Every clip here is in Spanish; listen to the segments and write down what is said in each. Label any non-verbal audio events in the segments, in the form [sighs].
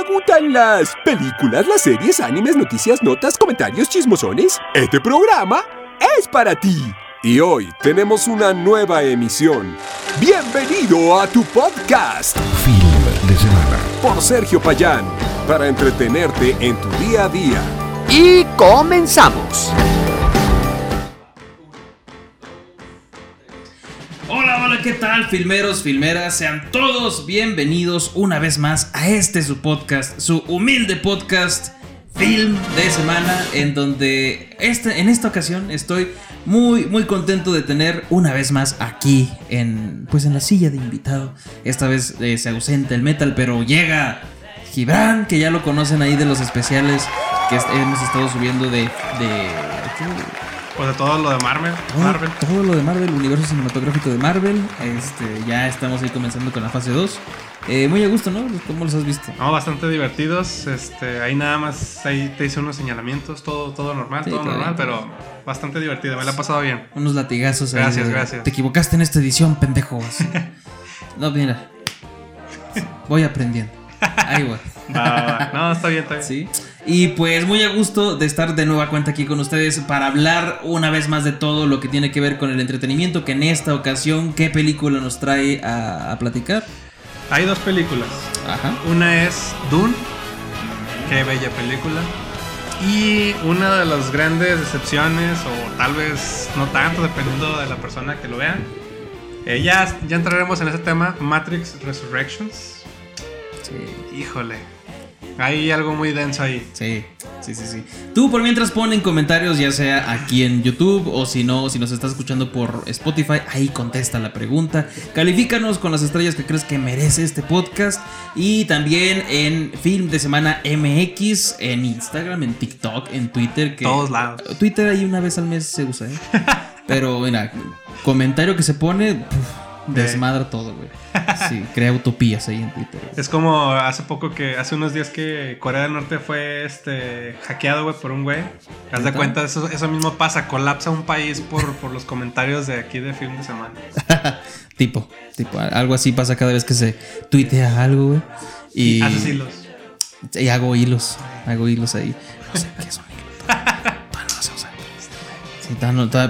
¿Te gustan las películas, las series, animes, noticias, notas, comentarios, chismosones? Este programa es para ti. Y hoy tenemos una nueva emisión. Bienvenido a tu podcast. Film de semana. Por Sergio Payán. Para entretenerte en tu día a día. Y comenzamos. ¿Qué tal, filmeros, filmeras? Sean todos bienvenidos una vez más a este su podcast, su humilde podcast, Film de Semana, en donde este, en esta ocasión estoy muy, muy contento de tener una vez más aquí, en, pues en la silla de invitado. Esta vez eh, se ausenta el metal, pero llega Gibran, que ya lo conocen ahí de los especiales que hemos estado subiendo de... de Pues de todo lo de Marvel. todo, Marvel. todo lo de Marvel, universo cinematográfico de Marvel. Este, ya estamos ahí comenzando con la fase 2. Eh, muy a gusto, ¿no? ¿Cómo los has visto? No, bastante divertidos. Este, ahí nada más ahí te hice unos señalamientos, todo, todo normal, Sí, todo normal, pero bastante divertido. Me la he pasado bien. Unos latigazos ahí Gracias, de, gracias. Te equivocaste en esta edición, pendejo. así. [laughs] no, mira. Voy aprendiendo. Ahí. Va, va. No, está bien, está bien. Sí. Y pues muy a gusto de estar de nueva cuenta aquí con ustedes para hablar una vez más de todo lo que tiene que ver con el entretenimiento. Que en esta ocasión, ¿qué película nos trae a, a platicar? Hay dos películas. Ajá. Una es Dune. Qué bella película. Y una de las grandes decepciones, o tal vez no tanto, dependiendo de la persona que lo vea. Eh, ya, ya entraremos en ese tema. Matrix Resurrections. Sí. Híjole. Hay algo muy denso ahí. Sí, sí, sí, sí. Tú por mientras pon en comentarios, ya sea aquí en YouTube o si no, si nos estás escuchando por Spotify, ahí contesta la pregunta. Califícanos con las estrellas que crees que merece este podcast. Y también en Film de Semana MX, en Instagram, en TikTok, en Twitter. Que Todos lados. Twitter ahí una vez al mes se usa, ¿eh? [laughs] Pero mira, comentario que se pone, desmadra todo, güey. Sí, [laughs] crea utopías ahí en Twitter. Es como hace poco que, hace unos días que Corea del Norte fue este hackeado, güey, por un güey. Haz de cuenta, eso, eso mismo pasa, colapsa un país por, por los comentarios de aquí de Film de Semana. [laughs] Tipo, tipo, algo así pasa cada vez que se tuitea algo, güey. Y, Haces hilos. y hago hilos, hago hilos ahí. No sé qué son [laughs]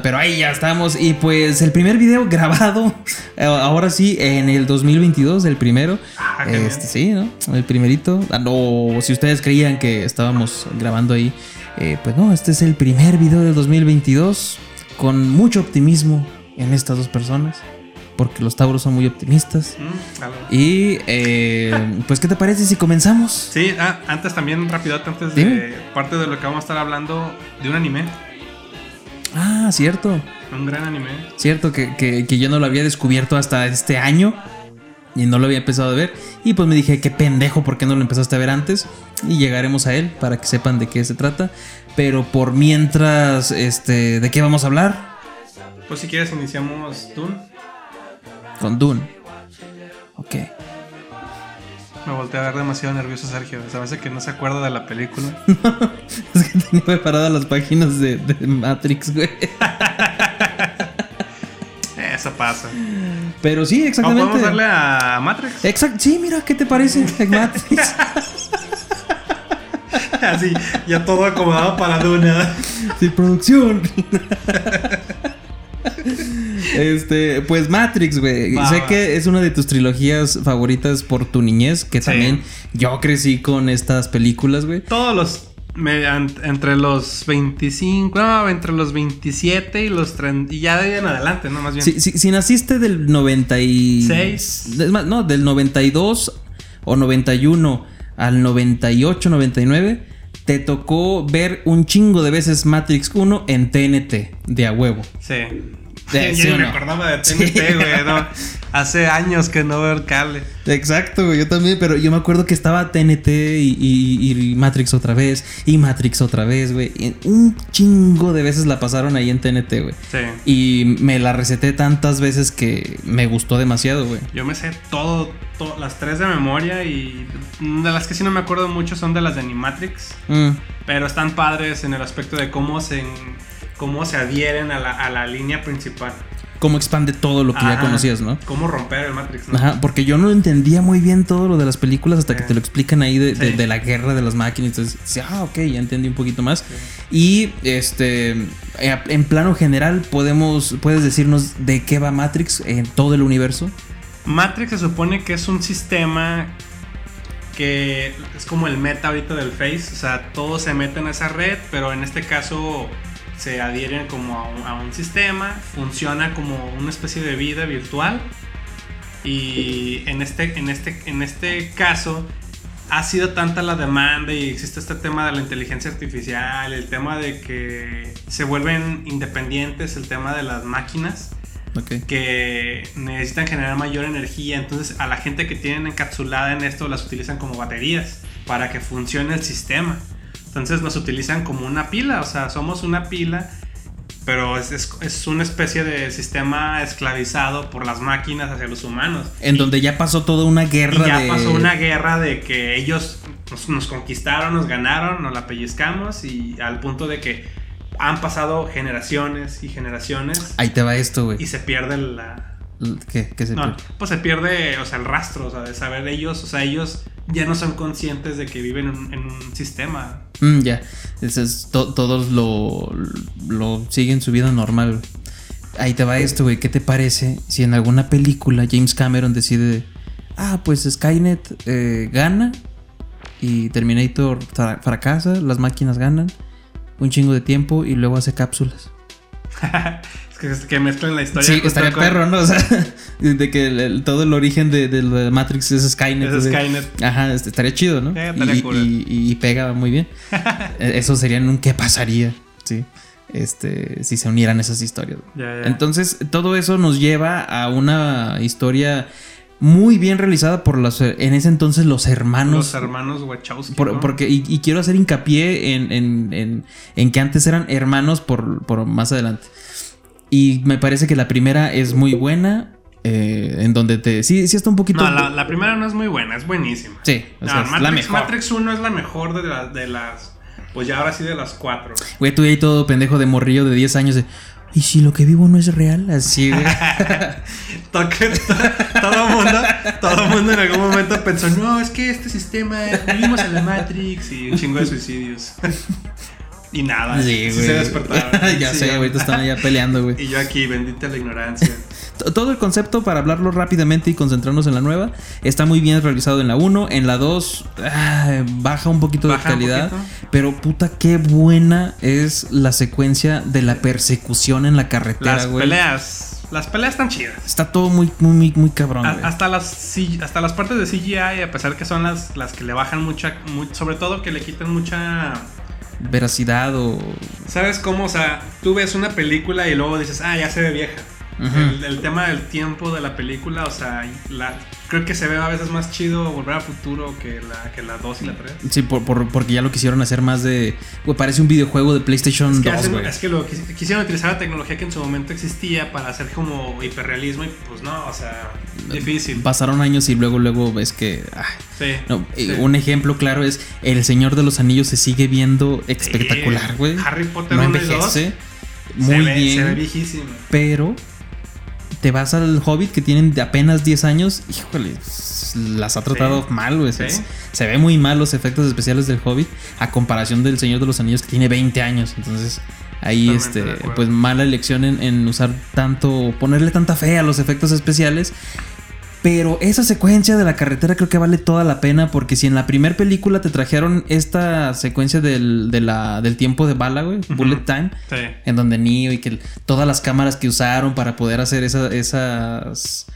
pero ahí ya estamos. Y pues el primer video grabado, ahora sí, en el 2022, el primero. Ah, este, sí, ¿no? El primerito. Ah, no, si ustedes creían que estábamos grabando ahí, eh, pues no, este es el primer video del 2022 con mucho optimismo en estas dos personas. Porque los Tauros son muy optimistas. Mm. Y eh, pues, ¿qué te parece si comenzamos? Sí, ah, antes también, rápido, antes de parte de lo que vamos a estar hablando de un anime, Ah, cierto. un gran anime. Cierto que, que- que yo no lo había descubierto hasta este año. Y no lo había empezado a ver. Y pues me dije, qué pendejo, ¿por qué no lo empezaste a ver antes? Y llegaremos a él para que sepan de qué se trata. Pero por mientras, este, ¿de qué vamos a hablar? Pues si quieres iniciamos Dune. Con Dune. Ok. Me volteé a ver demasiado nervioso Sergio. Se me hace que no se acuerda de la película. [laughs] Es que tenía preparadas las páginas de, de Matrix, güey. Eso pasa. Pero sí, ¿Cómo exactamente. podemos darle a Matrix? Exacto. Sí, mira, ¿qué te parece? [laughs] Matrix. Así, ya todo acomodado para Duna. Sí, producción. [laughs] [laughs] Este, pues Matrix, güey. Sé que es una de tus trilogías favoritas por tu niñez, que Sí. también yo crecí con estas películas, güey. Todos los. me- entre los 25, no, entre los 27 y los 30. Y ya de ahí en adelante, ¿no? Más bien. Si, si- si naciste del 96. Seis. Es más, no, del 92 o 91 al 98, 99, te tocó ver un chingo de veces Matrix 1 en TNT, de a huevo. Sí. De- Yo ¿sí me acordaba de. TNT, güey. no. Hace años que no veo el cable. Exacto, güey, yo también, pero yo me acuerdo que estaba TNT y, y- y Matrix otra vez, y Matrix otra vez, güey. Un chingo de veces la pasaron ahí en TNT, güey. Sí. Y me la receté tantas veces que me gustó demasiado, güey. Yo me sé todo, to- las tres de memoria y de las que sí no me acuerdo mucho son de las de Animatrix. Mm, Pero están padres en el aspecto de cómo se, cómo se adhieren a la, a la línea principal. cómo expande todo lo que ya conocías, ¿no? Cómo romper el Matrix, ¿no? Ajá, porque yo no entendía muy bien todo lo de las películas hasta que te lo explican ahí de, de- Sí. de la guerra de las máquinas. Entonces, ah, ok, ya entendí un poquito más. Y este, eh, en plano general, podemos, puedes decirnos de qué va Matrix en todo el universo. Matrix se supone que es un sistema que es como el meta ahorita del Face, o sea, todos se meten a esa red, pero en este caso se adhieren como a un, a un sistema, funciona como una especie de vida virtual y en este, en este, en este caso ha sido tanta la demanda y existe este tema de la inteligencia artificial, el tema de que se vuelven independientes, el tema de las máquinas que necesitan generar mayor energía. Entonces, a la gente que tienen encapsulada en esto las utilizan como baterías para que funcione el sistema. Entonces, nos utilizan como una pila, o sea, somos una pila, pero es, es- es una especie de sistema esclavizado por las máquinas hacia los humanos. En donde ya pasó toda una Y guerra ya de. pasó una guerra de que ellos nos, nos conquistaron, nos ganaron, nos la pellizcamos y al punto de que han pasado generaciones y generaciones Ahí te va esto, güey. y se pierde la, ¿Qué, qué se no, pierde? pues se pierde, o sea, el rastro, o sea, de saber de ellos, o sea, ellos ya no son conscientes de que viven en, en un sistema. Mm, ya. Eso es- to- todos lo, lo siguen su vida normal. Ahí te va esto, güey. ¿Qué te parece si en alguna película James Cameron decide, ah, pues Skynet eh, gana y Terminator fra- fracasa, las máquinas ganan, un chingo de tiempo y luego hace cápsulas? [laughs] que, que mezclan la historia. Sí, estaría con- perro, ¿no? [laughs] O sea, de que el- el- todo el origen de, de Matrix es Skynet. Es. Skynet. Ajá, este, estaría chido, ¿no? Estaría y, cool. y- y pega muy bien. [laughs] Eh, Eso sería en un qué pasaría, sí. Este, si se unieran esas historias. Ya, ya. Entonces, todo eso nos lleva a una historia muy bien realizada por los, en ese entonces los hermanos. los hermanos Wachowski. Por- ¿no? porque, y, y quiero hacer hincapié en, en- en- en que antes eran hermanos por, por más adelante. Y me parece que la primera es muy buena. eh, en donde te. Sí, sí está un poquito. No, la, la primera no es muy buena, es buenísima. Sí, o No, sea, es Matrix, la mejor. Matrix 1 es la mejor de, la- de las. Pues ya ahora sí de las cuatro. Güey, tú ahí todo pendejo de morrillo de 10 años de. ¿Y si lo que vivo no es real? Así, güey. [laughs] Todo mundo, todo mundo en algún momento pensó, no, es que este sistema, vivimos en la Matrix y un chingo de suicidios. [laughs] y nada, Sí, sí, güey. se despertaron. [laughs] ya Sí, sé, ahorita están allá peleando, güey. Y yo aquí, bendita la ignorancia. [laughs] Todo el concepto, para hablarlo rápidamente y concentrarnos en la nueva, está muy bien realizado en la 1. En la 2, ah, baja un poquito Baja de calidad. Pero puta, qué buena es la secuencia de la persecución en la carretera, Las güey. peleas, las peleas están chidas. Está todo muy, muy, muy, muy cabrón, A- güey. hasta las hasta las partes de CGI, a pesar que son las, las que le bajan mucha, mu- sobre todo que le quitan mucha Veracidad o. ¿Sabes cómo? O sea, tú ves una película y luego dices, ah, ya se ve vieja. El, el tema del tiempo de la película, o sea, la, creo que se ve a veces más chido volver al futuro que la, que la 2 y la 3. Sí, por, por- porque ya lo quisieron hacer más de. Parece un videojuego de PlayStation Es que, 2, hacen- güey. es que lo quis- quisieron utilizar la tecnología que en su momento existía para hacer como hiperrealismo y pues no, o sea, difícil. Pasaron años y luego, luego ves que. ah, Sí, no, eh, sí. Un ejemplo claro es El Señor de los Anillos se sigue viendo espectacular, Sí, güey. Harry Potter no 1 y 2 envejece. se Muy ve- bien. Se ve viejísimo. pero te vas al Hobbit que tienen de apenas 10 años, híjole, las ha tratado Sí. mal, güey. Se, Sí. se ve muy mal los efectos especiales del Hobbit a comparación del Señor de los Anillos que tiene 20 años. Entonces, ahí Totalmente este pues mala elección en, en usar tanto ponerle tanta fe a los efectos especiales. Pero esa secuencia de la carretera creo que vale toda la pena porque si en la primera película te trajeron esta secuencia del, de la, del tiempo de bala, güey, Bullet Time, Sí. en donde Neo y que todas las cámaras que usaron para poder hacer esa- esas.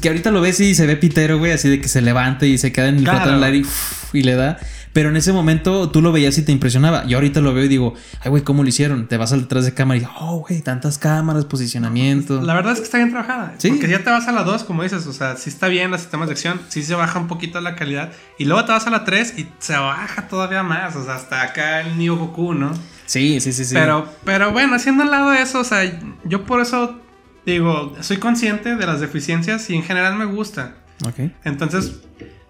Que ahorita lo ves y se ve pitero, güey, así de que se levanta y se queda en el Claro. uf, y le da. Pero en ese momento tú lo veías y te impresionaba. Yo ahorita lo veo y digo, ay, güey, ¿cómo lo hicieron? Te vas al detrás de cámara y oh, güey, tantas cámaras, posicionamiento. La verdad es que está bien trabajada. Sí. Porque ya te vas a la 2, como dices, o sea, sí está bien los sistemas de acción, sí se baja un poquito la calidad. Y luego te vas a la 3 y se baja todavía más, o sea, hasta acá el Neo Goku, ¿no? Sí, sí, sí, sí. Pero, pero bueno, haciendo al lado de eso, o sea, yo por eso digo, soy consciente de las deficiencias y en general me gusta. Ok. Entonces,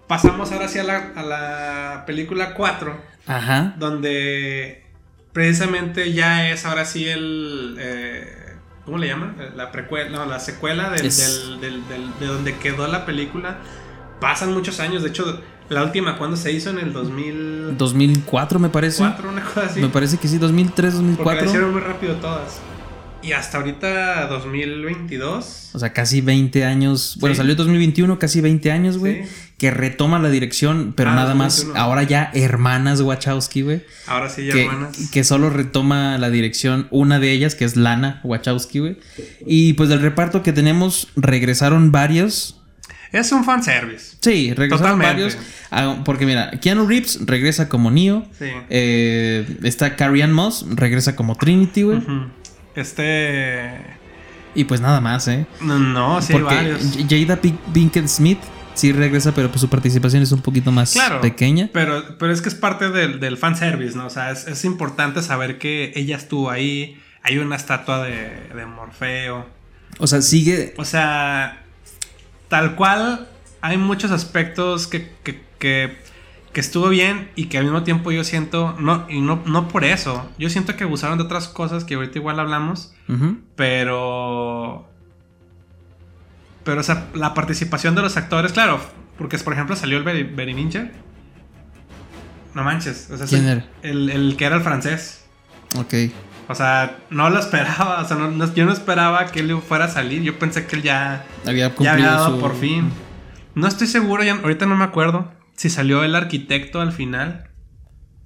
pasamos ahora sí a la, a la película 4, Ajá. donde precisamente ya es ahora sí el... eh, ¿Cómo le llaman? La precuela, no, la secuela del, Es- del- del- de donde quedó la película. Pasan muchos años. De hecho, la última, cuando se hizo? En el 2004, 2004 me parece. una cosa así. Me parece que sí, 2003, Porque la 2004. hicieron muy rápido todas. Y hasta ahorita, 2022. O sea, casi 20 años. Bueno, Sí. salió en 2021, casi 20 años, güey. Sí. Que retoma la dirección, pero Ah, nada más. 2021. Ahora ya hermanas Wachowski, güey. Ahora sí, ya Que, hermanas. que solo retoma la dirección una de ellas, que es Lana Wachowski, güey. Y pues del reparto que tenemos, regresaron varios. Es un fanservice. Sí, regresaron Totalmente. varios. Ah, porque mira, Keanu Reeves regresa como Neo. Sí. Eh, está Carrie Ann Moss, regresa como Trinity, güey. Este. Y pues nada más, ¿eh? No, no sí, Porque varios. Jada Pink- Pinkett Smith sí regresa, pero pues su participación es un poquito más Claro. pequeña. Pero, pero es que es parte del, del fanservice, ¿no? O sea, es, es importante saber que ella estuvo ahí. Hay una estatua de, de Morfeo. O sea, sigue. O sea, tal cual, hay muchos aspectos que, que, que, que estuvo bien y que al mismo tiempo yo siento, no, y no, no por eso, yo siento que abusaron de otras cosas que ahorita igual hablamos, pero... Pero, o sea, la participación de los actores, claro, porque por ejemplo salió el Berry Ninja. No manches, o sea, ¿Quién el- era? El, el que era el francés. Ok. O sea, no lo esperaba, o sea, no- no- yo no esperaba que él fuera a salir, yo pensé que él ya Había ya cumplido había dado su- por fin. No estoy seguro, ya, ahorita no me acuerdo si salió el arquitecto al final.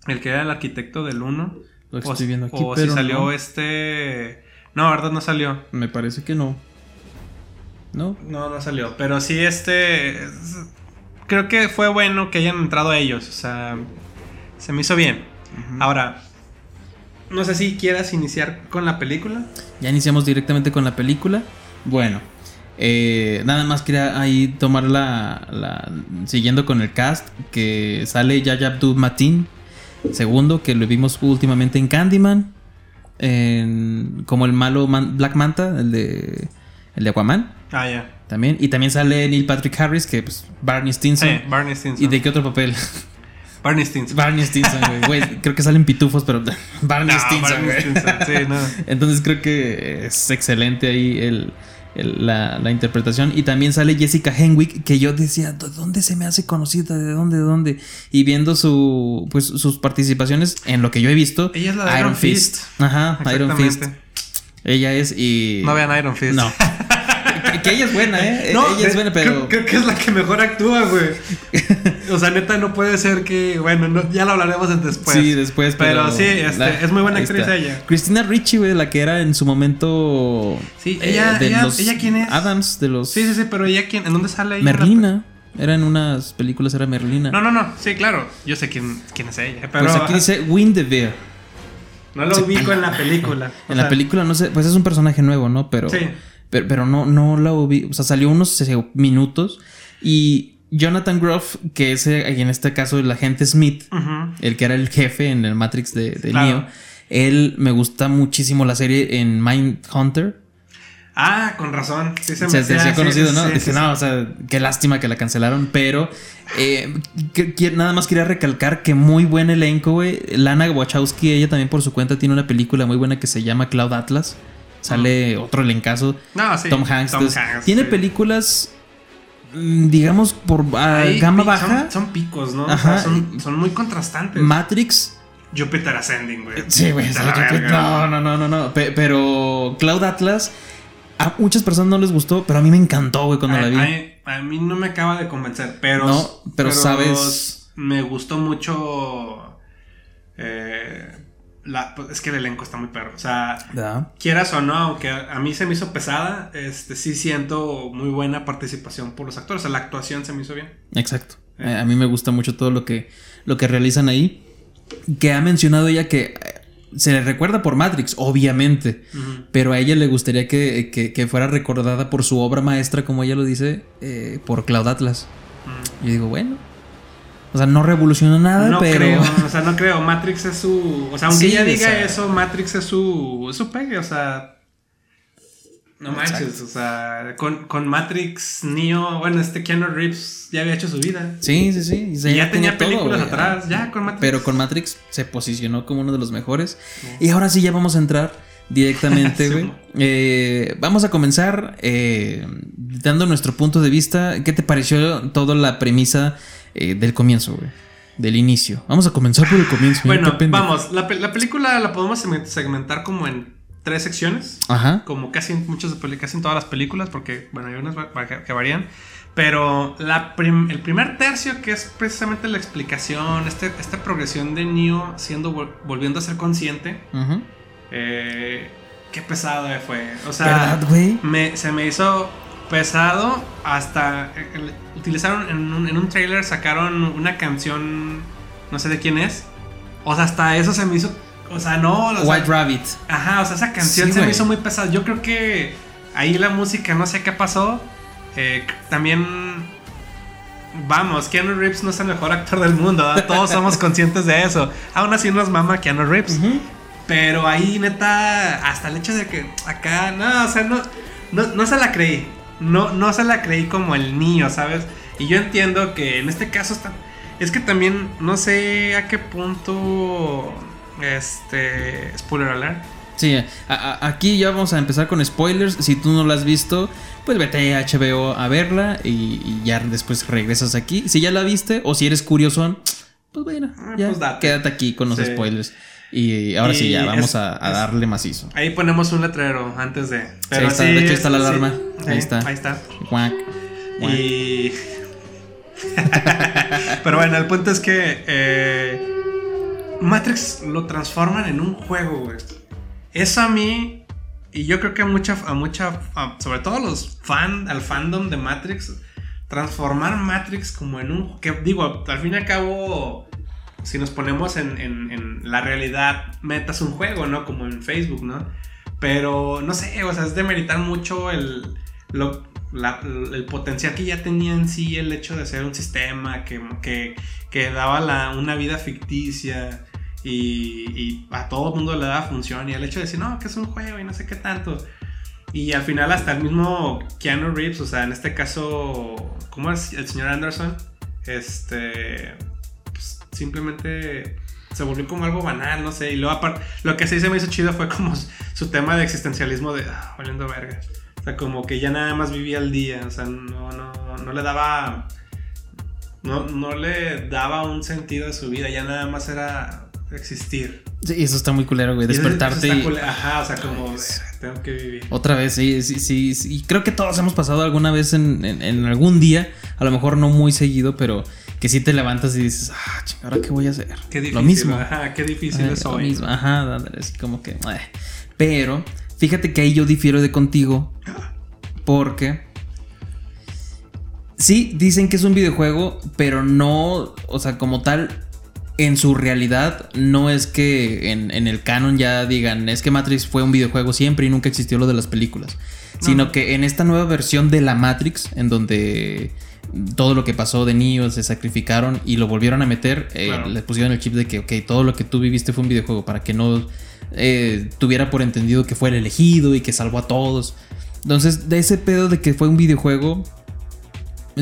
El que era el arquitecto del 1. Lo o, estoy viendo aquí, o pero si salió no. este. No, verdad no salió. Me parece que no. ¿No? No, no salió. Pero sí, este. es- Creo que fue bueno que hayan entrado ellos. O sea, se me hizo bien. Ahora, no sé si quieras iniciar con la película. Ya iniciamos directamente con la película. Bueno, eh, nada más quería ahí tomar la, la- Siguiendo con el cast, que sale Yaya Abdul Matin, segundo, que lo vimos últimamente en Candyman, en- como el malo Man- Black Manta, el de, el de Aquaman, Ah, ya. también. Y también sale Neil Patrick Harris, que pues Barney Stinson. Sí, Barney Stinson. ¿Y de qué otro papel? Barney Stinson. Barney Stinson, güey. Güey, Creo que salen pitufos, pero [laughs] Barney No, Stinson, Barney güey. Stinson, Sí, no. [laughs] Entonces creo que es excelente ahí el, el- la, la interpretación. Y también sale Jessica Henwick, que yo decía, ¿de dónde se me hace conocida? ¿De dónde? ¿De dónde? Y viendo su, pues, sus participaciones en lo que yo he visto. Ella es la de Iron Fist. Ajá, Iron Fist. Ella es y... No vean Iron Fist. No. [laughs] que, [laughs] que ella es buena, ¿eh? No, ella es buena, pero... Creo, creo que es la que mejor actúa, güey. O sea, neta, no puede ser que. Bueno, no- ya lo hablaremos después. sí, después, pero... Pero, sí, este, la- es muy buena actriz ella. Cristina Ricci, güey, la que era en su momento... Sí, ella- de ella- los ¿ella quién es? Adams, de los... Sí, sí, sí, pero ella, ¿quién? ¿En dónde sale ella? Merlina. Era en unas películas, era Merlina. No, no, no. Sí, claro. Yo sé quién, quién es ella. Pero pues aquí dice Windevere. no lo ubico en la película. [laughs] En la película, no sé, pues es un personaje nuevo, ¿no? Pero, Sí. Pero, pero no, no la ubico. O sea, salió unos minutos. Y Jonathan Groff, que es eh, en este caso el agente Smith, el que era el jefe en el Matrix de, de Claro. Neo, él me gusta muchísimo la serie en Mindhunter. Ah, con razón. Sí, se me Se, se sí, conocido, sí, ¿no? sí, Dije, no, o sea, qué lástima que la cancelaron, pero eh, que- que- nada más quería recalcar que muy buen elenco, güey. Lana Wachowski, ella también por su cuenta tiene una película muy buena que se llama Cloud Atlas. Sale otro elencazo. No, sí. Tom Hanks. Tom entonces, Hanks, tiene sí. películas, mm, digamos, por ah, Ahí, gama baja. Son, son picos, ¿no? O Ajá. sea, son, son muy contrastantes. Matrix. Jupiter Ascending, güey. Sí, güey. No, no, no, no, no. Pe- Pero Cloud Atlas. A muchas personas no les gustó, pero a mí me encantó, güey, cuando a, la vi. a- a mí no me acaba de convencer, pero. No, pero sabes- Me gustó mucho. eh, la, pues, es que el elenco está muy perro. O sea, ¿Verdad? quieras o no, aunque a, a mí se me hizo pesada, este sí siento muy buena participación por los actores. O sea, la actuación se me hizo bien. Exacto. Eh, a mí me gusta mucho todo lo que, lo que realizan ahí. Que ha mencionado ella que eh, se le recuerda por Matrix, obviamente. Pero a ella le gustaría que, que- que fuera recordada por su obra maestra, como ella lo dice, eh, por Cloud Atlas. Yo digo, bueno. O sea, no revolucionó nada, no pero. creo, o sea, no creo. Matrix es su. O sea, aunque Sí, ella o diga sea- eso, Matrix es su. Es su pegue, o sea. No manches, Exacto. o sea, con, con Matrix, Neo, bueno, este Keanu Reeves ya había hecho su vida. Sí, sí, sí. Y, ya tenía todo, películas atrás, ya con Matrix. Pero con Matrix se posicionó como uno de los mejores. Y ahora sí ya vamos a entrar directamente, [laughs] güey. Eh, vamos a comenzar eh, dando nuestro punto de vista. ¿Qué te pareció toda la premisa eh, del comienzo, güey? Del inicio. Vamos a comenzar por el comienzo. Bueno, vamos, la, pe- la película la podemos segment- segmentar como en tres secciones. Ajá. como casi en muchas casi en todas las películas, porque bueno, hay unas que, varían. Pero la prim- el primer tercio, que es precisamente la explicación, este, esta progresión de Neo siendo vol- volviendo a ser consciente, Ujú. eh, qué pesado fue. O sea, me- se me hizo pesado hasta eh, utilizaron en un, en un trailer sacaron una canción no sé de quién es o sea hasta eso se me hizo o sea no o sea, White Rabbit. Ajá, o sea, esa canción Sí, se me hizo muy pesada. Yo creo que ahí la música, no sé qué pasó. Eh, también. Vamos, Keanu Reeves no es el mejor actor del mundo, todos [laughs] somos conscientes de eso. Aún así nos mama Keanu Reeves. Pero ahí, neta, hasta el hecho de que acá, no, o sea, no, no, no se la creí. No, no se la creí como el niño, ¿sabes? Y yo entiendo que en este caso está. Es que también no sé a qué punto. Este. Spoiler alert. Sí, a- a- aquí ya vamos a empezar con spoilers. Si tú no la has visto, pues vete a HBO a verla y, y ya después regresas aquí. Si ya la viste o si eres curioso, pues bueno, Ah, ya pues date. quédate aquí con los Sí. spoilers. Y ahora sí, ya vamos es- a, darle macizo. Ahí ponemos un letrero antes de. Pero ahí está, sí, de hecho, está la alarma. sí, Ahí está. Ahí está. Guac, guac. Y. [laughs] Pero bueno, el punto es que. eh, Matrix lo transforman en un juego, güey. Eso a mí. Y yo creo que a mucha. A mucha a- sobre todo los fan. Al fandom de Matrix. Transformar Matrix como en un. Que digo, al fin y al cabo. Si nos ponemos en, la realidad, metas un juego, ¿no? Como en Facebook, ¿no? Pero no sé, o sea, es demeritar mucho el, el potencial que ya tenía en sí el hecho de ser un sistema que, que, daba una vida ficticia y, y a todo el mundo le daba función. Y el hecho de decir, no, que es un juego y no sé qué tanto. Y al final hasta el mismo Keanu Reeves, o sea, en este caso, ¿cómo es el señor Anderson? Este, simplemente se volvió como algo banal, no sé. Y luego aparte, lo que sí se me hizo chido fue como su tema de existencialismo de, ah, valiendo verga. O sea, como que ya nada más vivía el día, o sea, no, no, no le daba, no, no le daba un sentido a su vida, ya nada más era existir. Sí, eso está muy culero, güey. Eso- Despertarte eso y. Ajá, o sea, como, "Verga, tengo que vivir. Otra vez, sí, sí, sí, sí. Y creo que todos hemos pasado alguna vez en, en- en algún día, a lo mejor no muy seguido, pero que sí te levantas y dices, ah, ching, ¿ahora qué voy a hacer? Qué difícil. Lo mismo. Ajá, qué difícil es lo hoy. mismo. Ajá, así como que. eh. Pero, fíjate que ahí yo difiero de contigo. Porque. Sí, dicen que es un videojuego, pero no. O sea, como tal. En su realidad, no es que en, en el canon ya digan, es que Matrix fue un videojuego siempre y nunca existió lo de las películas. Sino que en esta nueva versión de la Matrix, en donde todo lo que pasó de Neo se sacrificaron y lo volvieron a meter, eh, Claro. le pusieron el chip de que, ok, todo lo que tú viviste fue un videojuego para que no eh, tuviera por entendido que fue el elegido y que salvó a todos. Entonces, de ese pedo de que fue un videojuego,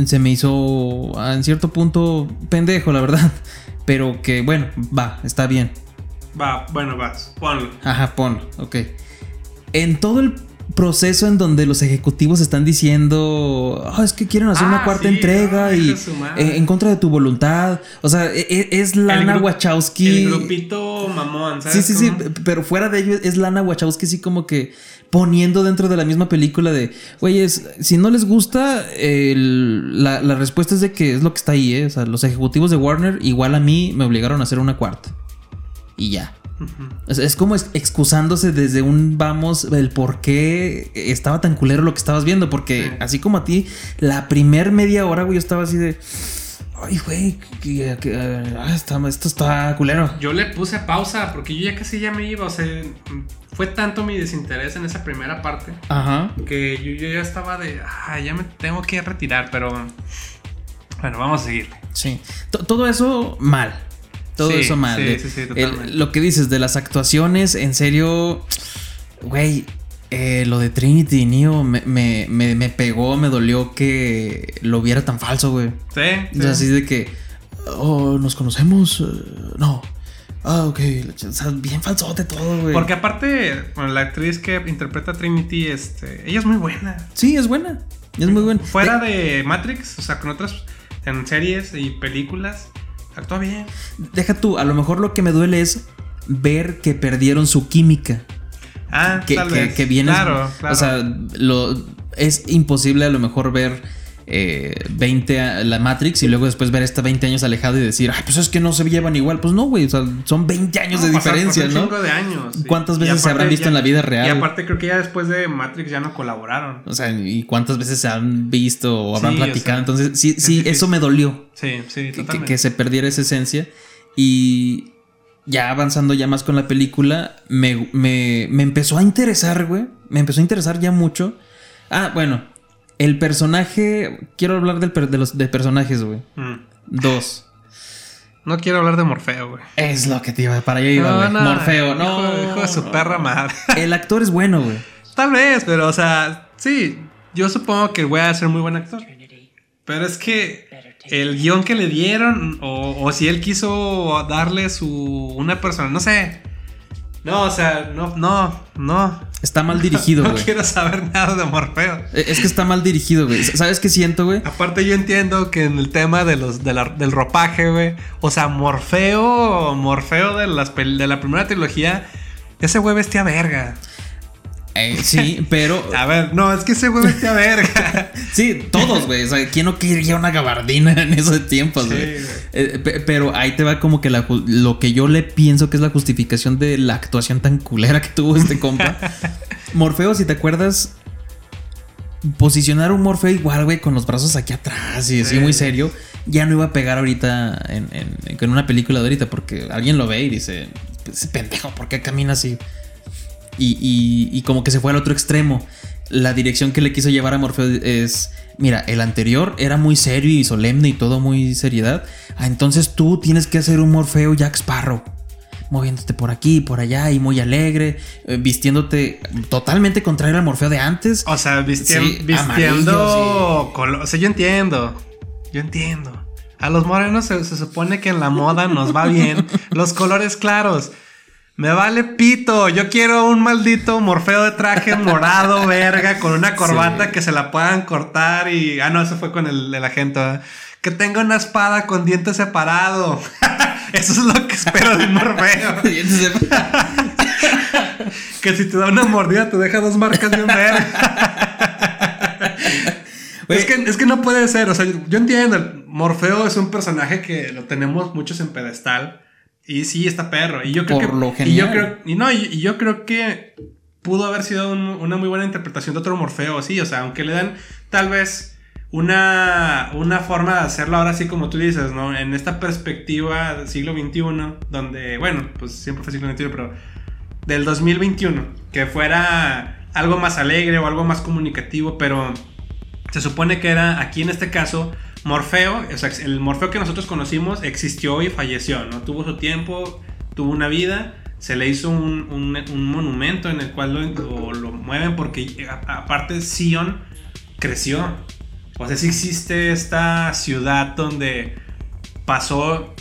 se me hizo en cierto punto pendejo, la verdad. [laughs] Pero que bueno, va, está bien. Va, bueno, vas, ponlo. Ajá, ponlo, ok. En todo el proceso en donde los ejecutivos están diciendo, "Ah, es que quieren hacer una Ah, cuarta sí, entrega no, y eh, en contra de tu voluntad. O sea, e- e- es Lana Wachowski. El grupito mamón, Sí, ¿sabes? sí, sí, cómo? p- pero fuera de ello es Lana Wachowski así como que poniendo dentro de la misma película de, güeyes, si no les gusta, el- la, la respuesta es de que es lo que está ahí, ¿eh? O sea, los ejecutivos de Warner igual a mí me obligaron a hacer una cuarta. Y ya. O sea, es como ex- excusándose desde un vamos el por qué estaba tan culero lo que estabas viendo. Porque Sí. así como a ti, la primer media hora, güey, yo estaba así de. Ay, güey, que- que- ah, está- esto está culero. Yo le puse pausa porque yo ya casi ya me iba, o sea, fue tanto mi desinterés en esa primera parte Ajá. que yo, yo ya estaba de, ah, ya me tengo que retirar, pero bueno, vamos a seguir. Sí. To- todo eso mal. Todo Sí, eso mal. sí, Eh, sí, sí, el- lo que dices de las actuaciones, en serio, güey, eh, lo de Trinity y Neo me, me, me, me pegó, me dolió que lo viera tan falso, güey. Sí, O sea, así de que, oh, nos conocemos, Eh, no. Ah, ok. O sea, bien falsote todo, güey. Porque aparte, bueno, la actriz que interpreta a Trinity, este, ella es muy buena. Sí, es buena. Es muy buena. Fuera de Matrix, o sea, con otras en series y películas, actúa bien. Deja tú, a lo mejor lo que me duele es ver que perdieron su química. Ah, Que, tal que, vez. que vienes- Claro, claro. O sea, lo, es imposible a lo mejor ver eh, 20 a- la Matrix y luego después ver esta 20 años alejado y decir, ay, pues es que no se llevan igual. Pues no, güey. O sea, son 20 años No, de diferencia, ¿no? de años. sí. ¿Cuántas veces se habrán visto ya- en la vida real? Y aparte creo que ya después de Matrix ya no colaboraron. O sea, ¿y cuántas veces se han visto o habrán Sí, o platicado? sea, Entonces, sí, es sí, difícil. eso me dolió. Sí, sí, que- que, totalmente. que se perdiera esa esencia. Y ya avanzando ya más con la película, me, me- me empezó a interesar, güey. Me empezó a interesar ya mucho. Ah, bueno, el personaje. Quiero hablar del per- de los de personajes, güey. Mm. Dos. No quiero hablar de Morfeo, güey. Es lo que te iba para allá iba, güey. Morfeo, no. Hijo, hijo de su perra madre. [laughs] El actor es bueno, güey. Tal vez, pero, o sea, sí. Yo supongo que voy a ser muy buen actor. Pero es que el guion que le dieron, o, o si él quiso darle su. una persona, no sé. No, o sea, no, no, no. Está mal dirigido, [laughs] No güey. quiero saber nada de Morfeo. Eh, Es que está mal dirigido, güey. ¿Sabes qué siento, güey? Aparte yo entiendo que en el tema de los de la- del ropaje, güey, o sea, Morfeo, Morfeo de las de la primera trilogía, ese güey vestía verga. Eh, sí, pero. [laughs] A ver, no, es que ese güey vestía verga. [laughs] Sí, todos, güey. O sea, ¿quién no quería una gabardina en esos tiempos, Sí, güey? güey. Eh, pe- pero ahí te va como que la lo que yo le pienso que es la justificación de la actuación tan culera que tuvo este compa. [laughs] Morfeo, si te acuerdas, posicionar un Morfeo igual, güey, con los brazos aquí atrás y así Sí. muy serio, ya no iba a pegar ahorita en, en- en una película de ahorita porque alguien lo ve y dice, ese pendejo, ¿por qué camina así? Y, y- y como que se fue al otro extremo. La dirección que le quiso llevar a Morfeo es, mira, el anterior era muy serio y solemne y todo muy seriedad. Ah, entonces tú tienes que hacer un Morfeo Jack Sparrow. Moviéndote por aquí y por allá y muy alegre, eh, vistiéndote totalmente contrario al Morfeo de antes. O sea, Sí, vistiendo colo- o sea, yo entiendo. Yo entiendo. A los morenos se, se supone que en la moda nos va bien [laughs] los colores claros. Me vale pito. Yo quiero un maldito morfeo de traje [laughs] morado, verga, con una corbata Sí. que se la puedan cortar y. Ah, no, eso fue con el, el agente. ¿verdad? Que tenga una espada con dientes separado. [laughs] eso es lo que espero de un morfeo. [laughs] Que si te da una mordida te deja dos marcas bien verga. Es, que, es que no puede ser. O sea, yo entiendo. Morfeo es un personaje que lo tenemos muchos en pedestal. Y sí, está perro. Y yo creo Por que. lo Y yo genial. creo, y no, y, y yo creo que pudo haber sido un- una muy buena interpretación de otro Morfeo, sí. O sea, aunque le dan tal vez una, una forma de hacerlo ahora sí como tú dices, ¿no? En esta perspectiva del siglo XXI, donde, bueno, pues siempre fue siglo XXI, pero del 2021, que fuera algo más alegre o algo más comunicativo, pero se supone que era aquí en este caso Morfeo, el Morfeo que nosotros conocimos existió y falleció, ¿no? Tuvo su tiempo, tuvo una vida, se le hizo un, un- monumento en el cual lo, lo- mueven porque aparte Sion creció. O sea, sí existe esta ciudad donde pasó,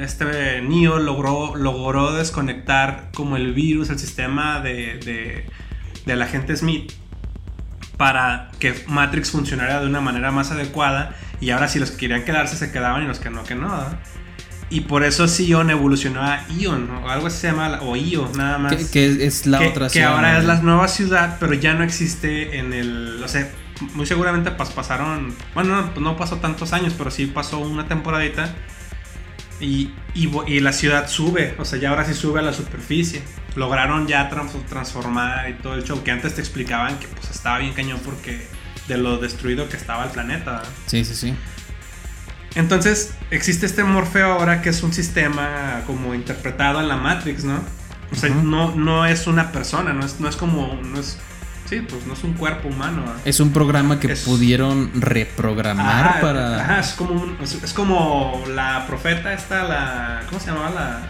este Neo logró, logró desconectar como el virus, el sistema de, de, del agente Smith para que Matrix funcionara de una manera más adecuada y ahora si los que querían quedarse se quedaban y los que no, que no. ¿verdad? Y por eso Sion evolucionó a Ion, o algo así se llama, o Io, nada más. que, que es la que, otra que ciudad, ahora ¿no? es la nueva ciudad, pero ya no existe en el. O sea, muy seguramente pas- pasaron. Bueno, no, no pasó tantos años, pero sí pasó una temporadita. Y, y, y la ciudad sube, o sea, ya ahora sí sube a la superficie. Lograron ya trans- transformar y todo el show que antes te explicaban que pues estaba bien cañón porque de lo destruido que estaba el planeta. Sí, sí, sí. Entonces, existe este Morfeo ahora que es un sistema como interpretado en la Matrix, ¿no? O sea, no, no es una persona, no es, no es como. No es, sí, pues no es un cuerpo humano. ¿ah? Es un programa que Es- pudieron reprogramar Ajá, para. ajá, es como, un- es, es como la profeta esta, la. ¿Cómo se llamaba la.?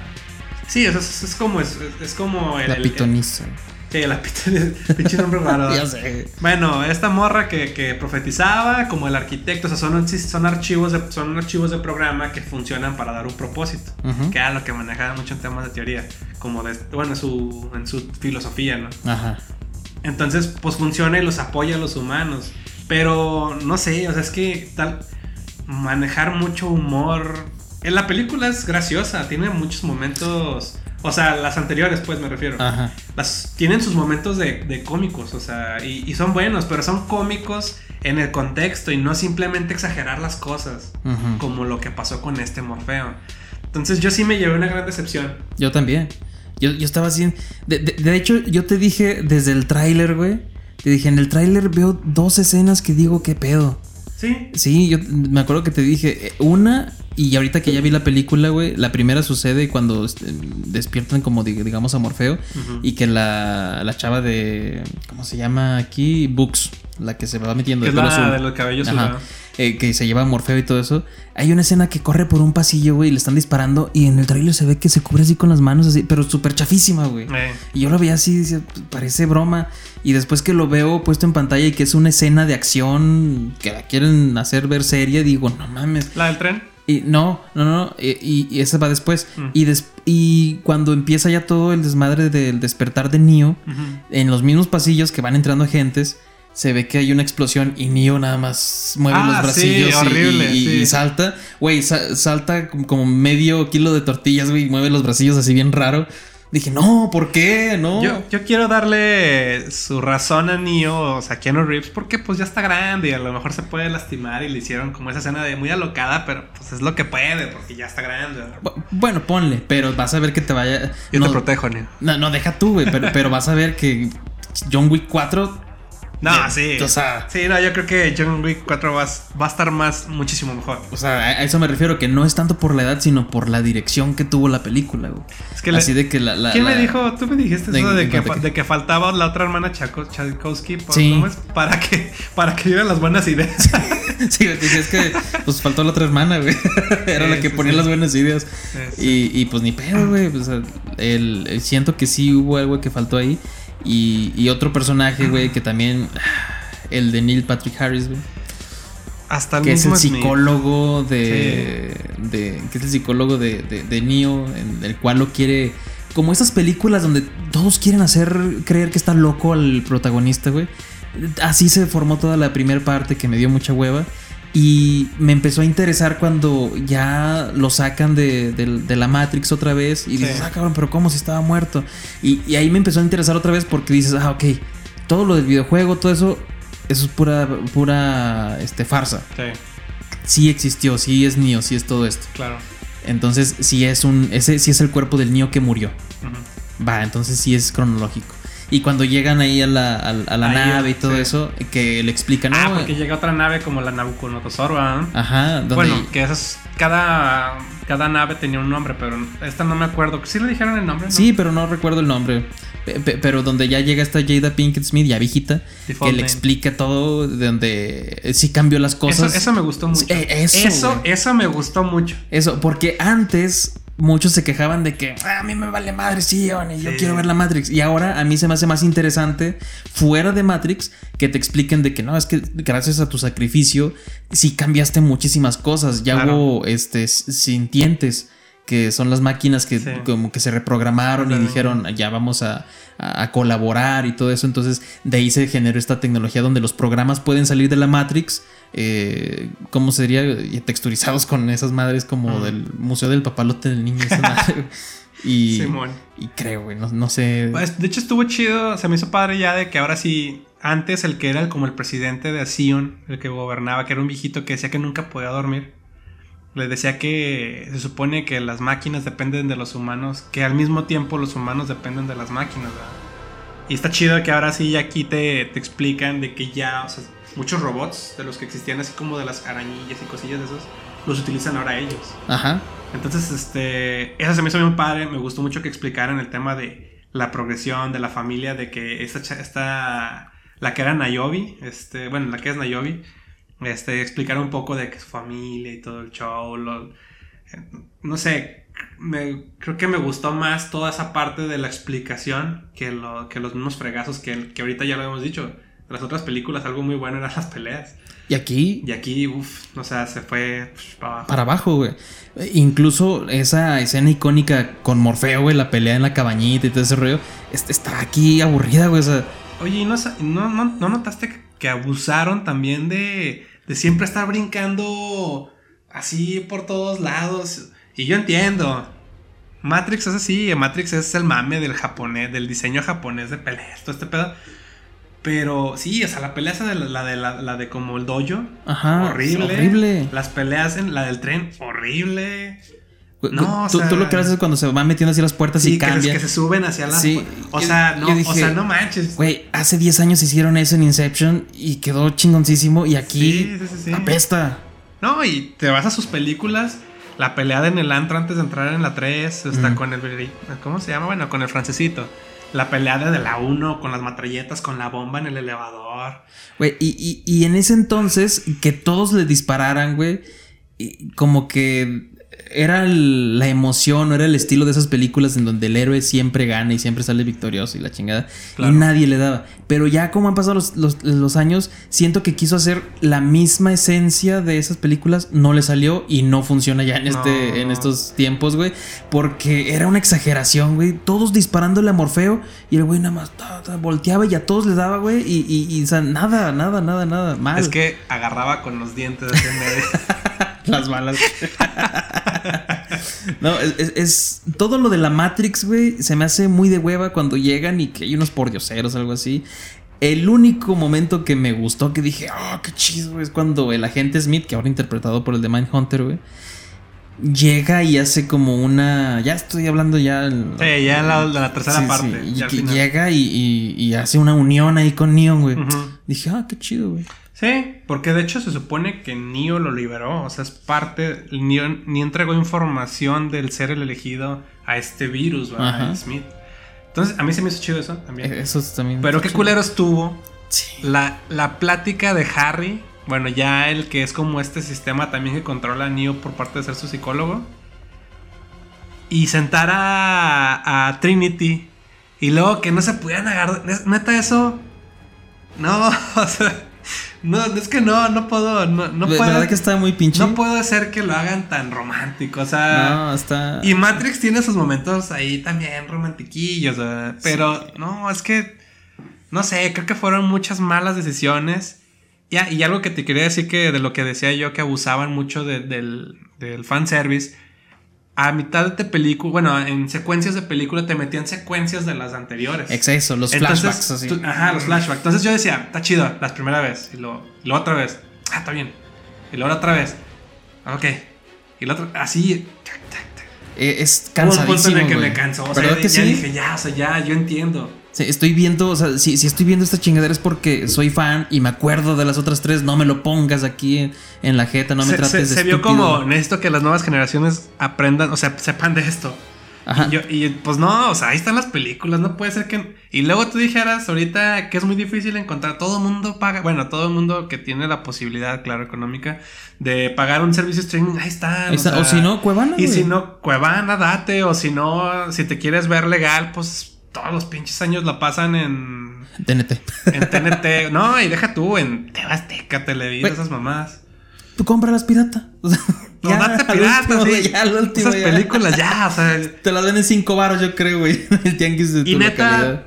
Sí, es, es, como. Es, es como el. la el- pitoniza. Sí, la [laughs] pinche nombre raro. Ya sé. Bueno, esta morra que, que profetizaba como el arquitecto, o sea, son, son, archivos de, son archivos de programa que funcionan para dar un propósito, que era lo que manejaba mucho en temas de teoría, como de, bueno, en su, en su filosofía, ¿no? Ajá. Entonces, pues funciona y los apoya a los humanos. Pero no sé, o sea, es que tal manejar mucho humor. En la película es graciosa, tiene muchos momentos. O sea, las anteriores, pues me refiero. Ajá. Las, tienen sus momentos de, de cómicos, o sea, y, y son buenos, pero son cómicos en el contexto y no simplemente exagerar las cosas, como lo que pasó con este Morfeo. Entonces, yo sí me llevé una gran decepción. Yo también. Yo, yo estaba así. De, de- de hecho, yo te dije desde el tráiler, güey. Te dije, en el tráiler veo dos escenas que digo, ¿qué pedo? Sí, Sí, yo me acuerdo que te dije, eh, una, y ahorita que ya vi la película, güey, la primera sucede cuando este, despiertan como dig- digamos a Morfeo y que la, la chava de, ¿cómo se llama aquí? Books, la que se va metiendo es la azul. de los cabellos Ajá. Eh, que se lleva a Morfeo y todo eso. Hay una escena que corre por un pasillo, güey, y le están disparando. Y en el trailer se ve que se cubre así con las manos, así, pero súper chafísima, güey. Eh. Y yo lo veía así, decía, "Pues, parece broma. Y después que lo veo puesto en pantalla y que es una escena de acción que la quieren hacer ver seria, digo, no mames. La del tren. Y no, no, no, y, y- y esa va después. Mm. Y, des- y cuando empieza ya todo el desmadre del despertar de Neo, Ujú. en los mismos pasillos que van entrando agentes, se ve que hay una explosión y Neo nada más mueve Ah, los sí, bracillos y- horrible, y, sí. y salta. Güey, sa- salta como, como medio kilo de tortillas, güey, y mueve los bracillos así bien raro. Dije, no, ¿por qué? No. Yo, yo quiero darle su razón a Neo, o sea, a Keanu Reeves, porque pues ya está grande y a lo mejor se puede lastimar y le hicieron como esa escena de muy alocada, pero pues es lo que puede, porque ya está grande. Bueno, ponle, pero vas a ver que te vaya. Yo no, te protejo, Neo. no, no, deja tú, güey, pero, pero vas a ver que John Wick 4. No, de- sí. O sea, Sí, no, yo creo que John Wick 4 va, va a estar más, muchísimo mejor. o sea, a eso me refiero, que no es tanto por la edad, sino por la dirección que tuvo la película, güey. Es que le- Así de que la. la- ¿Quién me dijo? Tú me dijiste ¿De- eso de que, de que faltaba la otra hermana Tchaikovsky por- Sí. ¿cómo es? para que para que dieran las buenas ideas. [laughs] Sí, es que pues faltó la otra hermana, güey. [laughs] Era la que sí, ponía las buenas ideas. Y, y, pues ni pedo, güey. pues, o sea, el, el- siento que sí hubo algo que faltó ahí. Y, y otro personaje, güey, que también. [sighs] El de Neil Patrick Harris, güey. Hasta el Que es el psicólogo de, de. Que es el psicólogo de, de, de Neo. En el cual lo quiere. Como esas películas donde todos quieren hacer creer que está loco al protagonista, güey. Así se formó toda la primera parte que me dio mucha hueva. Y me empezó a interesar cuando ya lo sacan de, de- de la Matrix otra vez. Y dices, Sí. ah, cabrón, pero ¿cómo si estaba muerto? Y, y ahí me empezó a interesar otra vez porque dices, ah, ok, todo lo del videojuego, todo eso, eso es pura, pura este, farsa. Sí, Sí existió, sí es Neo, sí es todo esto. claro. Entonces, sí es un. Ese sí es el cuerpo del Neo que murió. Va, entonces sí es cronológico. Y cuando llegan ahí a la, a, a la Ahí, nave y todo sí. eso, que le explican. Ah, "No, porque llega otra nave como la Nabucodonosor, ¿verdad? Ajá, donde. Bueno, que esas cada cada nave tenía un nombre, pero esta no me acuerdo. ¿Sí le dijeron el nombre? no? Sí, pero no recuerdo el nombre. Pe- pe- Pero donde ya llega esta Jada Pinkett Smith, ya viejita, Default que le name. explica todo, de donde eh, sí cambió las cosas. eso me gustó mucho. Eh, eso, eso me gustó mucho. Eso, porque antes muchos se quejaban de que "Ah, a mí me vale madre, sí, y yo Sí. quiero ver la Matrix. Y ahora a mí se me hace más interesante, fuera de Matrix, que te expliquen de que no, es que gracias a tu sacrificio, sí cambiaste muchísimas cosas. Ya Claro. hubo este, sintientes, que son las máquinas que Sí. como que se reprogramaron y dijeron, ya vamos a, a- a colaborar y todo eso. Entonces, de ahí se generó esta tecnología donde los programas pueden salir de la Matrix. Eh, ¿Cómo sería? Y Texturizados con esas madres como del Museo del Papalote del Niño. esa [laughs] madre. y, Simón. y creo, güey, no, no sé. Pues, de hecho, estuvo chido. Se me hizo padre ya de que ahora sí. Antes el que era el- como el presidente de Sion, el que gobernaba, que era un viejito que decía que nunca podía dormir. Le decía que se supone que las máquinas dependen de los humanos, que al mismo tiempo los humanos dependen de las máquinas, ¿verdad? Y está chido que ahora sí aquí te, te explican de que ya, o sea, muchos robots de los que existían así como de las arañillas y cosillas de esos, los utilizan ahora ellos. Ajá. Entonces, este, eso se me hizo bien padre. Me gustó mucho que explicaran el tema de la progresión de la familia, de que esta, esta la que era Nayobi, este, bueno, la que es Nayobi, este, explicar un poco de que su familia y todo el show, lo- no sé, me, creo que me gustó más toda esa parte de la explicación que, lo, que los mismos fregazos que, que ahorita ya lo hemos dicho. Las otras películas, algo muy bueno eran [laughs] las peleas. Y aquí. Y aquí, uff, o sea, se fue para abajo. Para abajo, güey. Incluso esa escena icónica con Morfeo, güey, la pelea en la cabañita y todo ese rollo, está aquí aburrida, güey. O sea. Oye, ¿no, no, no, no notaste que abusaron también de, de siempre estar brincando así por todos lados? Y yo entiendo. Matrix es así, Matrix es el mame del japonés, del diseño japonés de peleas, todo este pedo. Pero sí, o sea, la pelea esa de la, de la, de como el dojo. Ajá. Horrible. Horrible. Las peleas en la del tren, horrible. No, tú, tú, lo que haces es cuando se van metiendo así las puertas y cambian. Que, que se suben hacia la. Sí, o, sea, no, o sea, no manches. Güey, hace 10 años hicieron eso en Inception y quedó chingoncísimo. Y aquí apesta. No, y te vas a sus películas. La pelea en el antro antes de entrar en la 3. Está con el. ¿Cómo se llama? Bueno, con el francesito. La pelea de la 1 con las matralletas, con la bomba en el elevador. Güey, y, y, en ese entonces, que todos le dispararan, güey, como que era la emoción, no era el estilo de esas películas en donde el héroe siempre gana y siempre sale victorioso y la chingada. Y nadie le daba. Pero ya como han pasado los, años, siento que quiso hacer la misma esencia de esas películas, no le salió y no funciona ya en, este, en estos tiempos, güey. Porque era una exageración, güey. Todos disparándole a Morfeo y el güey nada más volteaba y a todos le daba, güey. Y, y, nada, nada, nada, nada. Mal. Es que agarraba con los dientes. [laughs] Las balas. [laughs] no, es, Todo lo de la Matrix, güey, se me hace muy de hueva cuando llegan y que hay unos pordioseros, algo así. El único momento que me gustó, que dije, oh, qué chido, es cuando el agente Smith, que ahora interpretado por el de Mindhunter, güey, llega y hace como una. Ya estoy hablando ya. Sí, ya la, la tercera parte. llega y, hace una unión ahí con Neon, güey. Dije, ah, qué chido, güey. Sí, porque de hecho se supone que Neo lo liberó, o sea, es parte, Neo ni entregó información del ser el elegido a este virus, ¿verdad? Smith. Entonces, a mí se me hizo chido eso también. Eh, eso también. Pero qué culero estuvo sí. la, la plática de Harry, bueno, ya el que es como este sistema también que controla a Neo por parte de ser su psicólogo. Y sentar a, a Trinity. Y luego que no se pudieran agarrar. Neta, eso. No, [laughs] o sea. No, es que no, no puedo, no, no puedo. ¿Verdad que está muy pinche? No puedo hacer que lo hagan tan romántico, o sea. No, está. Y Matrix tiene sus momentos ahí también romantiquillos, pero no, es que. No sé, creo que fueron muchas malas decisiones. Ya, y algo que te quería decir que de lo que decía yo, que abusaban mucho del, del fanservice a mitad de película, bueno, en secuencias de película te metían secuencias de las anteriores. Exacto, los flashbacks así. ajá, los flashbacks. Entonces yo decía, está chido, la primera vez. Y luego, otra vez. Ah, está bien. Y luego otra vez. Ok. Y la otra, así. Eh, es cansadísimo. Un que me cansó. O sea, ya dije, ya, o sea, ya, yo entiendo estoy viendo, o sea, si, estoy viendo esta chingadera es porque soy fan y me acuerdo de las otras tres. No me lo pongas aquí en, la jeta, no me trates de Se, se vio como necesito que las nuevas generaciones aprendan, o sea, sepan de esto. Y, pues no, o sea, ahí están las películas, no puede ser que... Y luego tú dijeras ahorita que es muy difícil encontrar, todo el mundo paga, bueno, todo el mundo que tiene la posibilidad, claro, económica, de pagar un servicio streaming, ahí está. o, si no, Cuevana. Y si no, Cuevana, date, o si no, si te quieres ver legal, pues todos los pinches años la pasan en. TNT. En TNT. [laughs] no, y deja tú en Tebasteca, Televisa, esas mamás. Tú las pirata. [laughs] no, date pirata, sí. Ya, último, Esas películas, ya, o sea. [laughs] Te las ven en cinco baros, yo creo, güey. El tianguis de tu Y neta,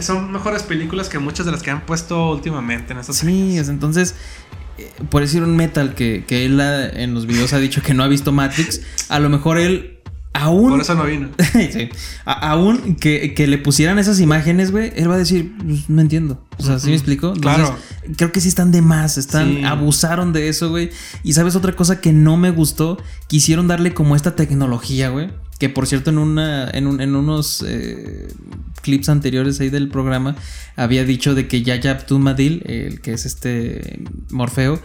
son mejores películas que muchas de las que han puesto últimamente en esas Sí, entonces eh, por decir un metal que, que él en los videos ha dicho que no ha visto Matrix, a lo mejor él Aún. Por eso no vino. [laughs] sí. aún que, le pusieran esas imágenes, güey, él va a decir, pues, no entiendo. O sea, ¿sí me explico? claro. Creo que sí están de más, están, abusaron de eso, güey. Y sabes otra cosa que no me gustó, quisieron darle como esta tecnología, güey. Que por cierto, en una. En, unos eh, clips anteriores ahí del programa. Había dicho de que Yaya Abdul Madil, el que es este Morfeo.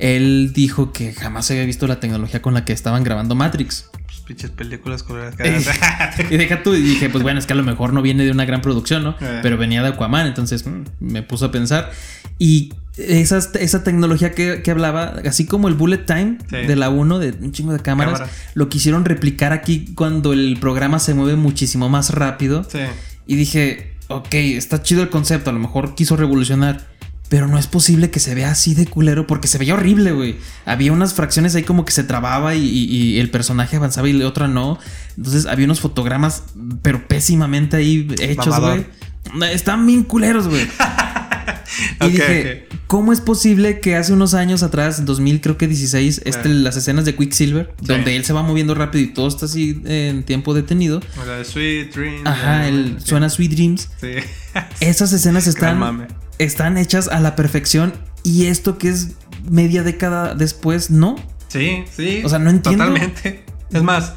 Él dijo que jamás había visto la tecnología con la que estaban grabando Matrix pinches películas culeras [laughs] y deja tú, y dije, pues bueno, es que a lo mejor no viene de una gran producción, ¿no? Eh. Pero venía de Aquaman, entonces mm, me puso a pensar. Y esas- esa tecnología que, que hablaba, así como el bullet time Sí. de la 1, de un chingo de cámaras, Cámaras. lo quisieron replicar aquí cuando el programa se mueve muchísimo más rápido. Sí. Y dije, ok, está chido el concepto, a lo mejor quiso revolucionar. Pero no es posible que se vea así de culero porque se veía horrible, güey. Había unas fracciones ahí como que se trababa y, y- y el personaje avanzaba y la otra no. Entonces había unos fotogramas, pero pésimamente ahí hechos, güey. Están bien culeros, güey. [laughs] y dije, ¿cómo es posible que hace unos años atrás, en 2000 creo que 16, este, las escenas de Quicksilver, Sí. donde él se va moviendo rápido y todo está así en tiempo detenido? O la de Sweet Dreams. Ajá, el, Sí. suena Sweet Dreams. Sí. [laughs] Esas escenas están, están hechas a la perfección y esto que es media década después, no. Sí, sí. O sea, no entiendo. Totalmente. Es más,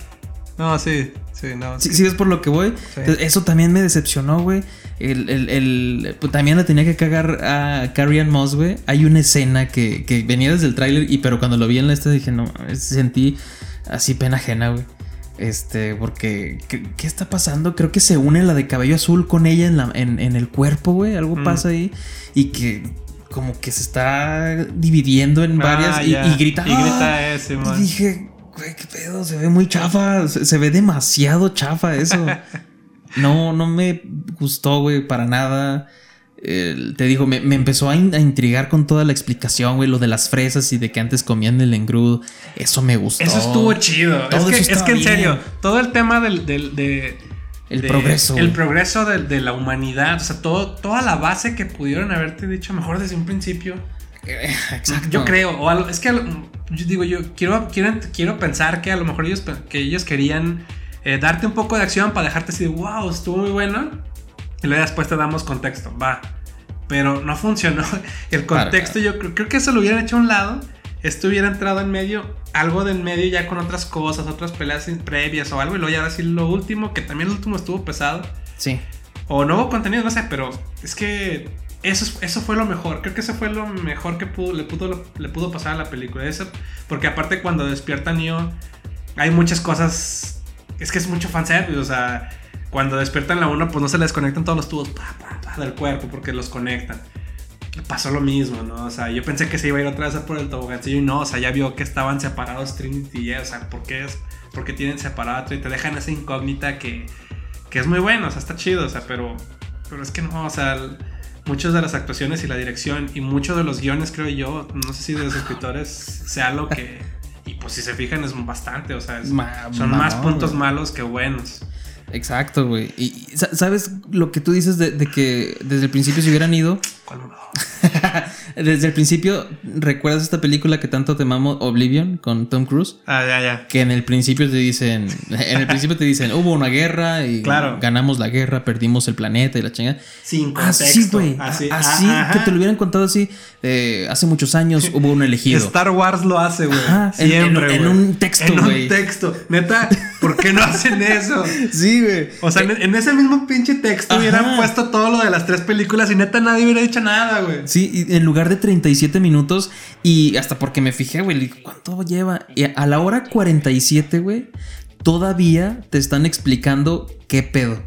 no, sí, sí, no. Si ves por lo que voy, Sí. Eso también me decepcionó, güey. El, el- el- pues, también le tenía que cagar a Carrie Ann Moss, güey. Hay una escena que, que venía desde el tráiler y pero cuando lo vi en la esta dije, no, sentí así pena ajena, güey. Este, porque ¿qué, qué está pasando? Creo que se une la de cabello azul con ella en, la, en, en el cuerpo, güey. Algo Mm. pasa ahí y que como que se está dividiendo en varias Ah, y, ya. y grita. Y "¡Ah!". grita ese, Y man. dije, güey, qué pedo, se ve muy chafa, se, se ve demasiado chafa eso. [laughs] No, no me gustó, güey, para nada. El- te digo, me, me empezó a, in- a intrigar con toda la explicación, güey, lo de las fresas y de que antes comían el engrudo. Eso me gustó. Eso estuvo chido. Es Todo que, eso es que en bien. serio, todo el tema del, del- de, El de- progreso, El progreso de, de la humanidad. O sea, todo, toda la base que pudieron haberte dicho mejor desde un principio. Eh, [laughs] Exacto. Yo creo. O algo- es que yo digo, yo quiero, quiero, quiero pensar que a lo mejor ellos, que ellos querían eh, darte un poco de acción para dejarte así de wow, estuvo muy bueno. Y luego después te damos contexto. Va. Pero no funcionó. [laughs] El contexto, yo creo, creo que eso lo hubieran hecho a un lado. Esto hubiera entrado en medio, algo de en medio ya con otras cosas, otras peleas previas o algo. Y luego ya decir lo último, que también el último estuvo pesado. Sí. O nuevo contenido, no sé, pero es que eso, es- eso fue lo mejor. Creo que eso fue lo mejor que pudo, le, pudo, le pudo pasar a la película. Eso, porque aparte cuando despierta Neo, hay muchas cosas. Es que es mucho fanservice, o sea, cuando despiertan la 1, pues no se les conectan todos los tubos pa, pa, del cuerpo porque los conectan. Pasó lo mismo, ¿no? O sea, yo pensé que se iba a ir otra vez a por el tobogancillo y no, o sea, ya vio que estaban separados Trinity y o sea, ¿por qué, es, por qué tienen separado? Y te dejan esa incógnita que, que es muy bueno, o sea, está chido, o sea, pero, pero es que no, o sea, el- muchas de las actuaciones y la dirección y muchos de los guiones, creo yo, no sé si de los escritores [laughs] sea lo que... Y pues si se fijan es bastante, o sea, es- Ma- son más puntos güey. malos que buenos. Exacto, güey. Y, y, sa- ¿sabes lo que tú dices de, de que desde el principio se hubieran ido? ¿Cuál? [laughs] desde el principio, ¿recuerdas esta película que tanto te mamo, Oblivion, con Tom Cruise? Ah, ya, ya. Que en el principio te dicen, [laughs] en el principio te dicen, hubo una guerra y Claro. ganamos la guerra, perdimos el planeta y la chingada. Sin contexto. Así, güey. Así, Así, ajá. que te lo hubieran contado así. eh, hace muchos años [laughs] hubo un elegido. Star Wars lo hace, güey. En- Siempre, en- en un texto, En güey. un texto. Neta, ¿por qué no hacen eso? [laughs] Sí, güey. O sea, en, en ese mismo pinche texto Ajá. hubieran puesto todo lo de las tres películas y neta nadie hubiera dicho nada, güey. Sí, y en lugar de 37 minutos y hasta porque me fijé, güey, ¿cuánto lleva? Y a la hora 47, güey, todavía te están explicando qué pedo.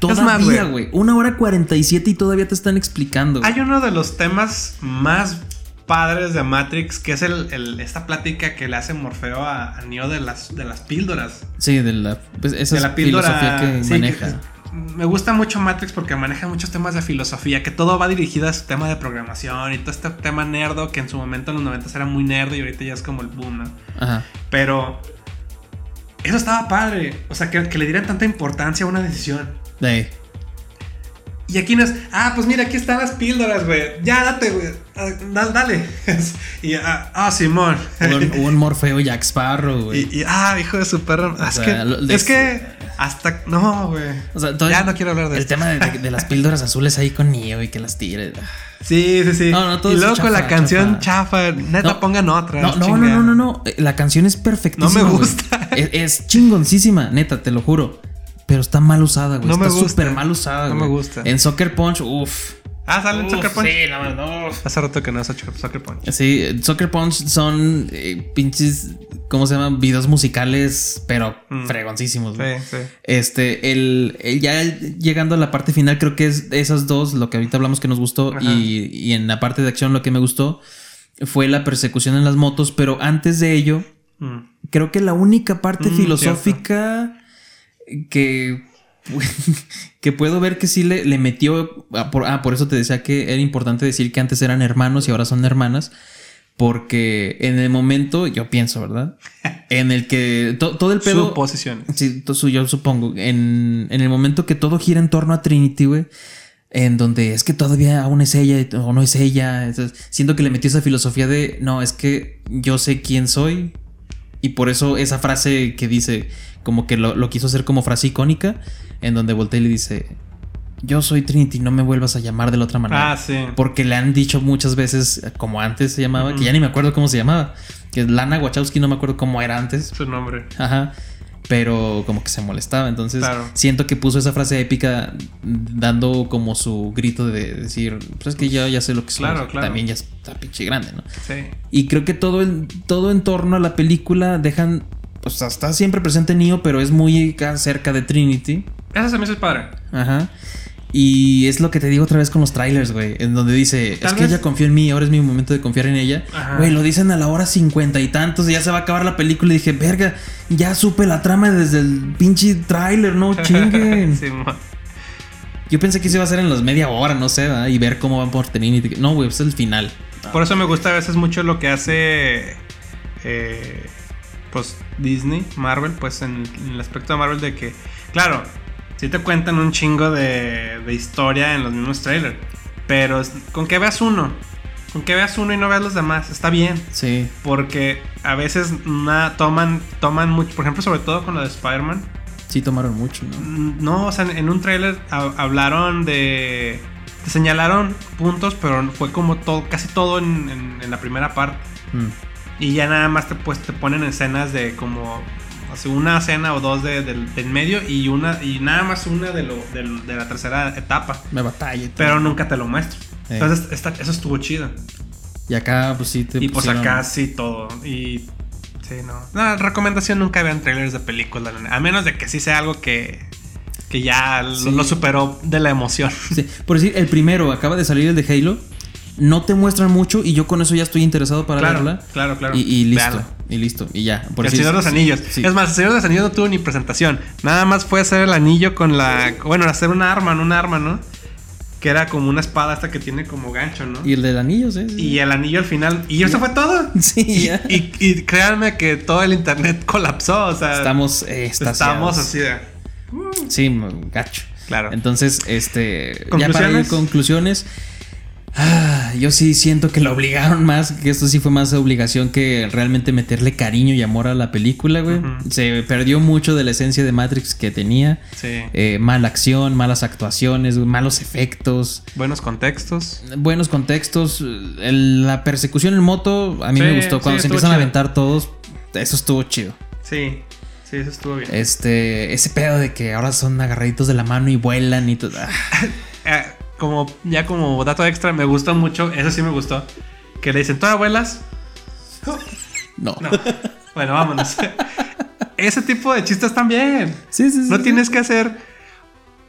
Todavía, güey. Una hora 47 y todavía te están explicando. Hay uno de los temas más padres de Matrix que es el, el- esta plática que le hace Morfeo a, a Neo de las, de las píldoras. Sí, de la, pues, esa de la píldora filosofía que sí, maneja. que- me gusta mucho Matrix porque maneja muchos temas de filosofía, que todo va dirigido a su tema de programación y todo este tema nerdo que en su momento en los 90 era muy nerdo y ahorita ya es como el boom, ¿no? Ajá. Pero eso estaba padre, o sea, que, que le dieran tanta importancia a una decisión. Y aquí no es, ah, pues mira, aquí están las píldoras, güey. Ya, date, güey. Ah, dale, dale. [laughs] y, ah, ah, Simón. Hubo un, [laughs] un Morfeo Jack Sparrow, güey. y, y, ah, hijo de su perro. es, sea, que, lo- es que hasta, no, güey. O sea, ya no quiero hablar de El esto. tema de, de- de las píldoras azules ahí con Neo y que las tire. [laughs] Sí, sí, sí. No, no, todo y luego con la canción chafa, neta, No. pongan otra. No, no, no, no, no. Eh, La canción es perfectísima. No me gusta. Es, es chingoncísima, neta, te lo juro. Pero está mal usada, güey. No está súper mal usada, No güey. me gusta. En Soccer Punch, uff. Ah, sale Uf, Soccer Punch. Sí, no, no. Hace rato que no es Soccer, Soccer Punch. Sí, Soccer Punch son eh, pinches, ¿cómo se llaman? Videos musicales, pero Mm. fregoncísimos. güey. Sí, sí. Este, el, el- ya llegando a la parte final, creo que es esas dos, lo que ahorita hablamos que nos gustó, y, y en la parte de acción lo que me gustó fue la persecución en las motos, pero antes de ello, Mm. creo que la única parte Mm, filosófica que, [laughs] que puedo ver que sí le, le metió. Ah por, ah, por eso te decía que era importante decir que antes eran hermanos y ahora son hermanas. Porque en el momento, yo pienso, ¿verdad? [laughs] En el que to- todo el pedo. Suposiciones. Sí, to- yo supongo. En, en el momento que todo gira en torno a Trinity, güey. En donde es que todavía aún es ella o no es ella. Entonces, siento que le metió esa filosofía de no, es que yo sé quién soy. Y por eso esa frase que dice, como que lo, lo quiso hacer como frase icónica, en donde voltea y le dice: Yo soy Trinity, no me vuelvas a llamar de la otra manera. Ah, sí. Porque le han dicho muchas veces, como antes se llamaba, que ya ni me acuerdo cómo se llamaba. Que Lana Wachowski no me acuerdo cómo era antes. Su nombre. Ajá. Pero como que se molestaba. Entonces Claro. siento que puso esa frase épica dando como su grito de decir, pues es que yo ya sé lo que soy. Claro, claro. También ya está pinche grande, ¿no? Sí. Y creo que todo en, todo en torno a la película dejan, pues está siempre presente Neo, pero es muy ca- cerca de Trinity. Eso se me hizo padre. Ajá. Y es lo que te digo otra vez con los trailers, güey. En donde dice, es que vez- ella confió en mí, ahora es mi momento de confiar en ella. Ajá. Güey, lo dicen a la hora cincuenta y tantos y ya se va a acabar la película. Y dije, verga, ya supe la trama desde el pinche trailer, no [laughs] chinguen. Sí, Yo pensé que se iba a hacer en las media hora, no sé, ¿verdad? y ver cómo van por Trinity. No, güey, es el final. Por eso me gusta a veces mucho lo que hace eh, pues Disney, Marvel, pues en, en el aspecto de Marvel de que, claro, sí te cuentan un chingo de, de historia en los mismos trailers, pero con que veas uno, con que veas uno y no veas los demás, está bien. Sí. Porque a veces na- toman, toman mucho, por ejemplo, sobre todo con lo de Spider-Man. Sí tomaron mucho, ¿no? No, o sea, en un tráiler ha- hablaron de... Te señalaron puntos, pero fue como todo, casi todo en, en- en la primera parte. Mm. Y ya nada más te, pues, te ponen escenas de como... una escena o dos de, del medio y una y nada más una de, lo, de la tercera etapa. Me batalla. Pero nunca te lo muestro. Sí. Entonces esta- eso estuvo chido. Y acá, pues sí te Y pues acá sí todo. Y sí, no. No, recomendación nunca vean trailers de películas. A menos de que sí sea algo que, que ya lo- lo superó de la emoción. Sí, Por decir, el primero acaba de salir el de Halo. No te muestran mucho y yo con eso ya estoy interesado para Claro, verla. claro, claro. Y, y listo. Y listo. Y ya. Por el Señor de los sí, Anillos. sí. Es más, el Señor de los Anillos no tuvo ni presentación. Nada más fue hacer el anillo con la. Bueno, hacer una arma, no una arma, ¿no? Que era como una espada esta que tiene como gancho, ¿no? Y el del anillo, sí. Y el anillo al final. Y eso fue todo. Sí, ya. Y, y créanme que todo el internet [laughs] colapsó. O sea, Estamos eh, estamos así de. Sí, gacho. Claro. Entonces, este. Ya para ir ¿Conclusiones? Ah, yo sí siento que lo obligaron más, que esto sí fue más obligación que realmente meterle cariño y amor a la película, güey. Se perdió mucho de la esencia de Matrix que tenía. Sí. Eh, mala acción, malas actuaciones, malos efectos, Buenos contextos. buenos contextos. El- la persecución en moto a mí Sí, me gustó. Cuando sí, se empiezan a aventar todos, eso estuvo chido. Sí. Sí, eso estuvo bien. Este, ese pedo de que ahora son agarraditos de la mano y vuelan y todo. [laughs] ah, Eh, como, ya como dato extra, me gustó mucho. Eso sí me gustó. Que le dicen, ¿tú abuelas? no. No. bueno, vámonos. [laughs] Ese tipo de chistes también. Sí, sí, sí. No sí. tienes que hacer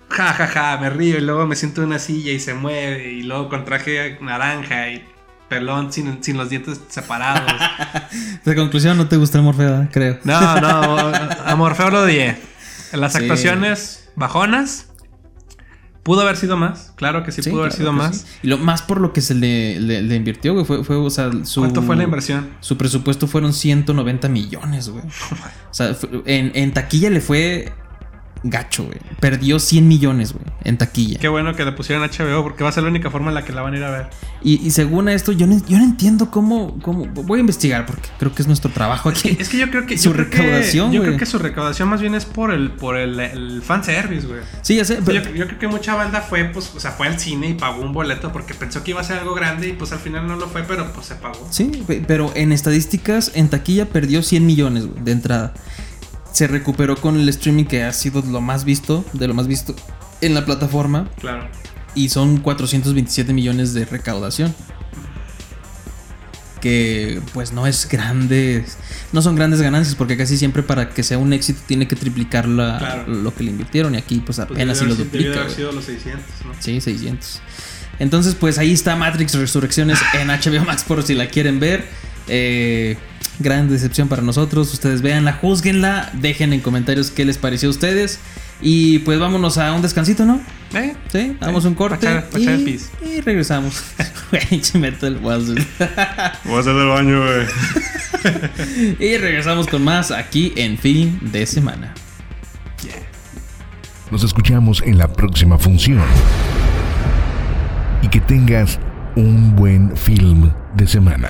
ja, ja, ja, me río y luego me siento en una silla y se mueve y luego con traje naranja y pelón sin, sin los dientes separados. [laughs] De conclusión, no te gustó Morfeo, creo. No, no, a Morfeo lo odié. Las Sí. actuaciones bajonas. Pudo haber sido más, claro que sí, Sí, pudo haber sido más. sí. Y lo más por lo que se le, le- le invirtió, güey, fue, fue, o sea, su... ¿Cuánto fue la inversión? Su presupuesto fueron 190 millones, güey. [laughs] O sea, fue- en, en taquilla le fue gacho, güey. Perdió 100 millones, güey, en taquilla. Qué bueno que le pusieron HBO porque va a ser la única forma en la que la van a ir a ver. Y, y según esto, yo no, yo no entiendo cómo, cómo... Voy a investigar porque creo que es nuestro trabajo aquí. Es que yo creo que [laughs] Su yo creo que- recaudación, yo creo que su recaudación más bien es por el por el, el fanservice, güey. Sí, ya sé, Yo, pero... yo creo que mucha banda fue, pues, o sea, fue al cine y pagó un boleto porque pensó que iba a ser algo grande y pues al final no lo fue, pero pues se pagó. Sí, pe- pero en estadísticas, en taquilla perdió 100 millones güey, de entrada. Se recuperó con el streaming que ha sido lo más visto, de lo más visto en la plataforma. Claro. y son 427 millones de recaudación. Que pues no es grande, no son grandes ganancias porque casi siempre para que sea un éxito tiene que triplicar la- Claro. lo que le invirtieron y aquí pues Pues apenas si debió lo haber- debió duplica. haber sido los 600, ¿no? Sí, 600. Entonces, pues ahí está Matrix Resurrecciones en HBO Max por si la quieren ver. Eh, gran decepción para nosotros. Ustedes véanla, juzguenla, dejen en comentarios qué les pareció a ustedes. Y pues vámonos a un descansito, ¿no? ¿Eh? Sí, damos un corte echar- el y, pis. y regresamos. [laughs] Meto el. [laughs] Voy a hacer del baño, güey. [laughs] y regresamos con más aquí en Fin de Semana. Nos escuchamos en la próxima función. Y que tengas un buen film de semana.